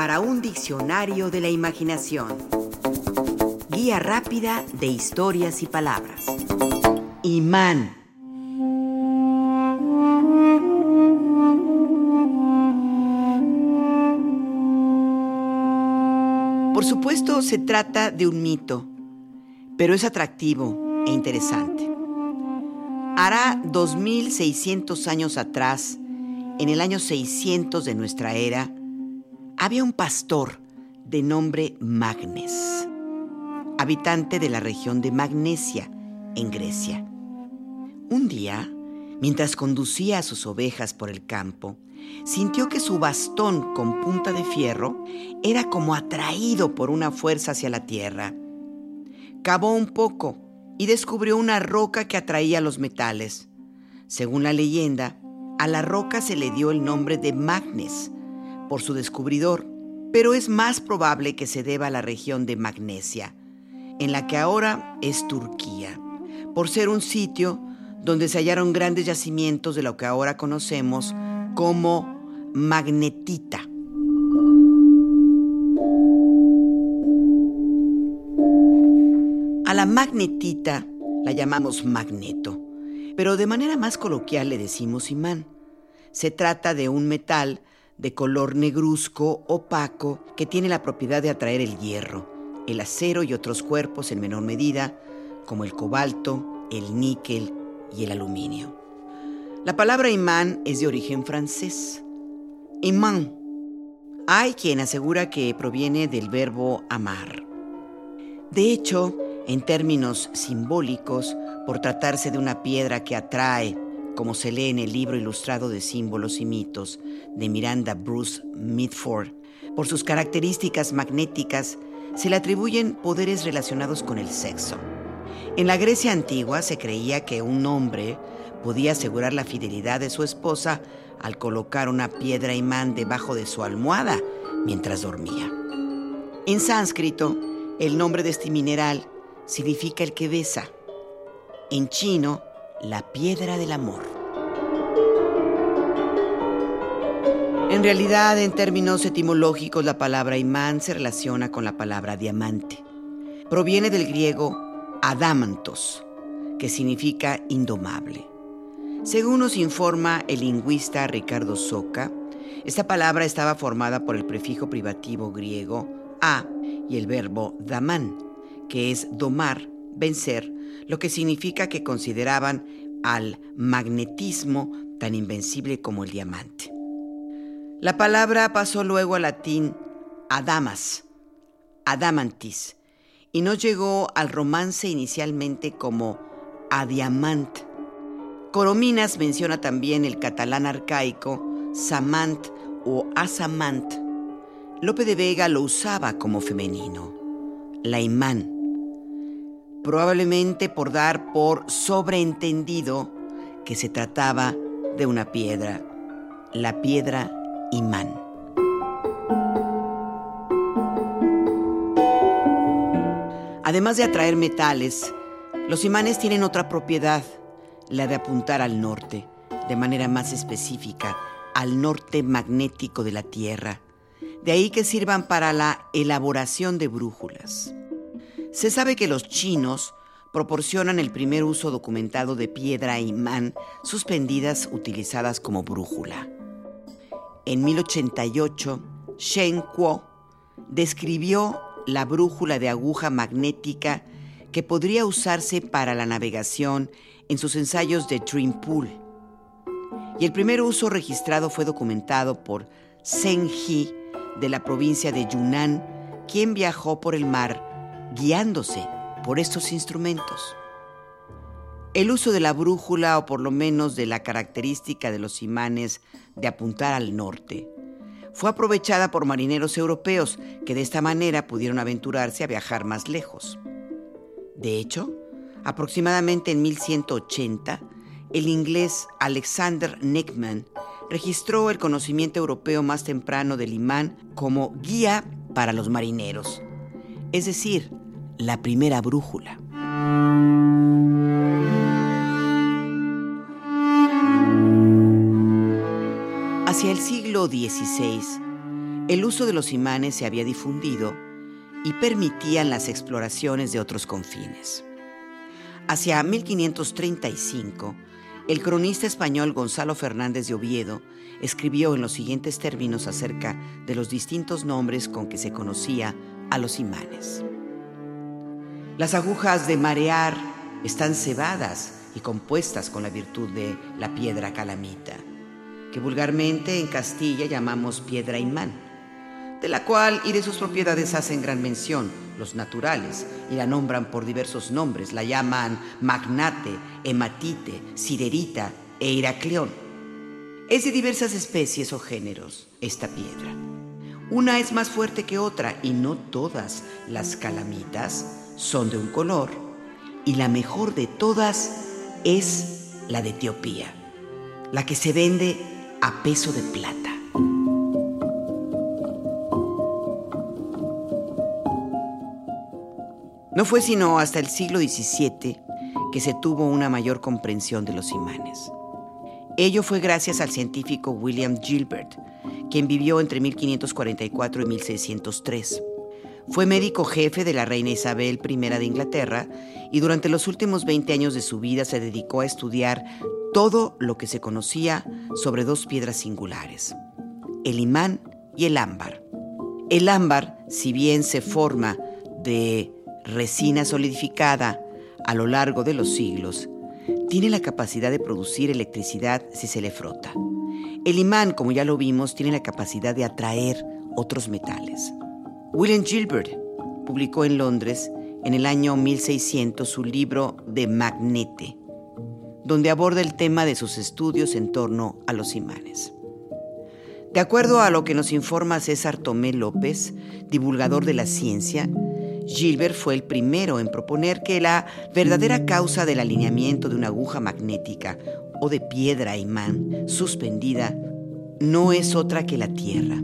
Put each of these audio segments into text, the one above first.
para un diccionario de la imaginación. Guía rápida de historias y palabras. Imán. Por supuesto, se trata de un mito, pero es atractivo e interesante. Hará 2600 años atrás, en el año 600 de nuestra era, había un pastor de nombre Magnes, habitante de la región de Magnesia, en Grecia. Un día, mientras conducía a sus ovejas por el campo, sintió que su bastón con punta de fierro era como atraído por una fuerza hacia la tierra. Cavó un poco y descubrió una roca que atraía los metales. Según la leyenda, a la roca se le dio el nombre de Magnes por su descubridor, pero es más probable que se deba a la región de Magnesia, en la que ahora es Turquía, por ser un sitio donde se hallaron grandes yacimientos de lo que ahora conocemos como magnetita. A la magnetita la llamamos magneto pero de manera más coloquial le decimos imán. Se trata de un metal de color negruzco, opaco, que tiene la propiedad de atraer el hierro, el acero y otros cuerpos en menor medida, como el cobalto, el níquel y el aluminio. La palabra imán es de origen francés. Imán. Hay quien asegura que proviene del verbo amar. De hecho, en términos simbólicos, por tratarse de una piedra que atrae, como se lee en el libro ilustrado de símbolos y mitos de Miranda Bruce Mitford. Por sus características magnéticas, se le atribuyen poderes relacionados con el sexo. En la Grecia antigua se creía que un hombre podía asegurar la fidelidad de su esposa al colocar una piedra imán debajo de su almohada mientras dormía. En sánscrito, el nombre de este mineral significa el que besa. En chino, la piedra del amor. En realidad, en términos etimológicos, la palabra imán se relaciona con la palabra diamante. Proviene del griego adamantos, que significa indomable. Según nos informa el lingüista Ricardo Soca, esta palabra estaba formada por el prefijo privativo griego a y el verbo daman, que es domar, vencer, lo que significa que consideraban al magnetismo tan invencible como el diamante. La palabra pasó luego al latín adamas, adamantis, y no llegó al romance inicialmente como adiamant. Corominas menciona también el catalán arcaico samant o asamant. Lope de Vega lo usaba como femenino, la imán probablemente por dar por sobreentendido que se trataba de una piedra, la piedra imán. Además de atraer metales, los imanes tienen otra propiedad, la de apuntar al norte, de manera más específica, al norte magnético de la Tierra. De ahí que sirvan para la elaboración de brújulas. Se sabe que los chinos proporcionan el primer uso documentado de piedra e imán suspendidas utilizadas como brújula. En 1088, Shen Kuo describió la brújula de aguja magnética que podría usarse para la navegación en sus ensayos de Dream Pool. Y el primer uso registrado fue documentado por Zheng He de la provincia de Yunnan, quien viajó por el mar guiándose por estos instrumentos. El uso de la brújula o por lo menos de la característica de los imanes de apuntar al norte fue aprovechada por marineros europeos que de esta manera pudieron aventurarse a viajar más lejos. De hecho, aproximadamente en 1180, el inglés Alexander Neckman registró el conocimiento europeo más temprano del imán como guía para los marineros, es decir, la primera brújula. Hacia el siglo XVI, el uso de los imanes se había difundido y permitían las exploraciones de otros confines. Hacia 1535, el cronista español Gonzalo Fernández de Oviedo escribió en los siguientes términos acerca de los distintos nombres con que se conocía a los imanes. Las agujas de marear están cebadas y compuestas con la virtud de la piedra calamita, que vulgarmente en Castilla llamamos piedra imán, de la cual y de sus propiedades hacen gran mención los naturales y la nombran por diversos nombres, la llaman magnate, hematite, siderita e iracleón. Es de diversas especies o géneros esta piedra. Una es más fuerte que otra y no todas las calamitas son de un color y la mejor de todas es la de Etiopía, la que se vende a peso de plata. No fue sino hasta el siglo XVII que se tuvo una mayor comprensión de los imanes. Ello fue gracias al científico William Gilbert, quien vivió entre 1544 y 1603. Fue médico jefe de la reina Isabel I de Inglaterra y durante los últimos 20 años de su vida se dedicó a estudiar todo lo que se conocía sobre dos piedras singulares, el imán y el ámbar. El ámbar, si bien se forma de resina solidificada a lo largo de los siglos, tiene la capacidad de producir electricidad si se le frota. El imán, como ya lo vimos, tiene la capacidad de atraer otros metales. William Gilbert publicó en Londres en el año 1600 su libro De Magnete, donde aborda el tema de sus estudios en torno a los imanes. De acuerdo a lo que nos informa César Tomé López, divulgador de la ciencia, Gilbert fue el primero en proponer que la verdadera causa del alineamiento de una aguja magnética o de piedra imán suspendida no es otra que la Tierra.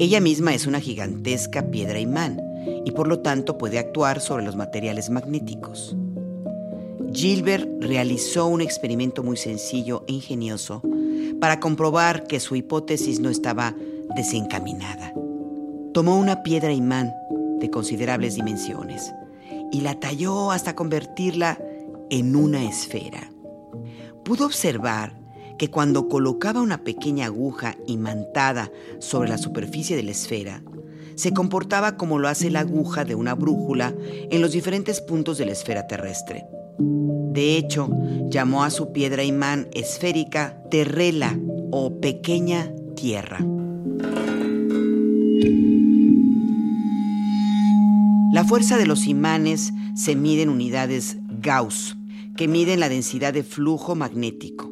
Ella misma es una gigantesca piedra imán y por lo tanto puede actuar sobre los materiales magnéticos. Gilbert realizó un experimento muy sencillo e ingenioso para comprobar que su hipótesis no estaba desencaminada. Tomó una piedra imán de considerables dimensiones y la talló hasta convertirla en una esfera. Pudo observar que cuando colocaba una pequeña aguja imantada sobre la superficie de la esfera, se comportaba como lo hace la aguja de una brújula en los diferentes puntos de la esfera terrestre. De hecho, llamó a su piedra imán esférica terrela o pequeña tierra. La fuerza de los imanes se mide en unidades Gauss, que miden la densidad de flujo magnético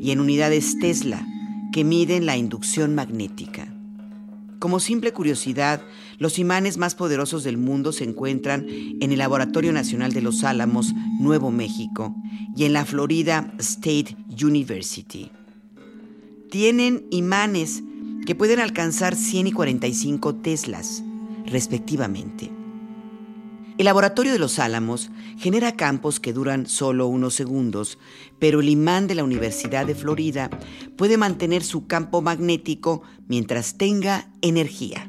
y en unidades Tesla, que miden la inducción magnética. Como simple curiosidad, los imanes más poderosos del mundo se encuentran en el Laboratorio Nacional de los Álamos, Nuevo México, y en la Florida State University. Tienen imanes que pueden alcanzar 100 y 45 teslas, respectivamente. El laboratorio de los Álamos genera campos que duran solo unos segundos, pero el imán de la Universidad de Florida puede mantener su campo magnético mientras tenga energía.